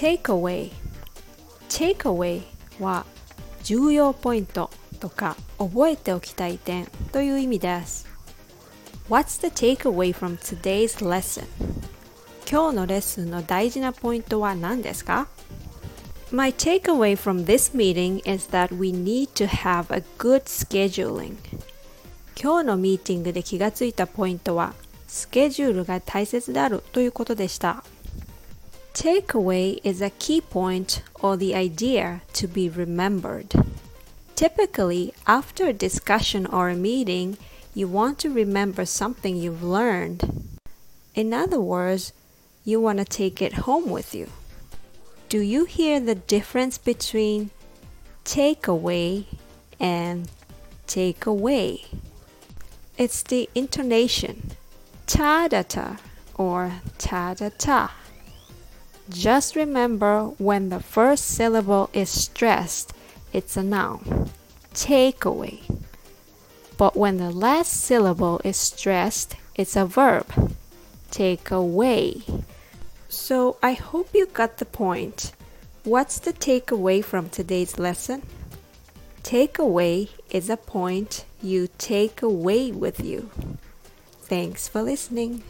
Takeaway Takeaway は重要ポイントとか覚えておきたい点という意味です What's the takeaway from today's lesson? 今日のレッスンの大事なポイントは何ですか My takeaway from this meeting is that we need to have a good scheduling. 今日のミーティングで気がついたポイントはスケジュールが大切であるということでした。Takeaway is a key point or the idea to be remembered. Typically, after a discussion or a meeting, you want to remember something you've learned. In other words, you want to take it home with you. Do you hear the difference between takeaway and take away? It's the intonation, ta da ta or ta da ta. Just remember when the first syllable is stressed, it's a noun. Take away. But when the last syllable is stressed, it's a verb. Take away. So I hope you got the point. What's the takeaway from today's lesson? Takeaway is a point you take away with you. Thanks for listening.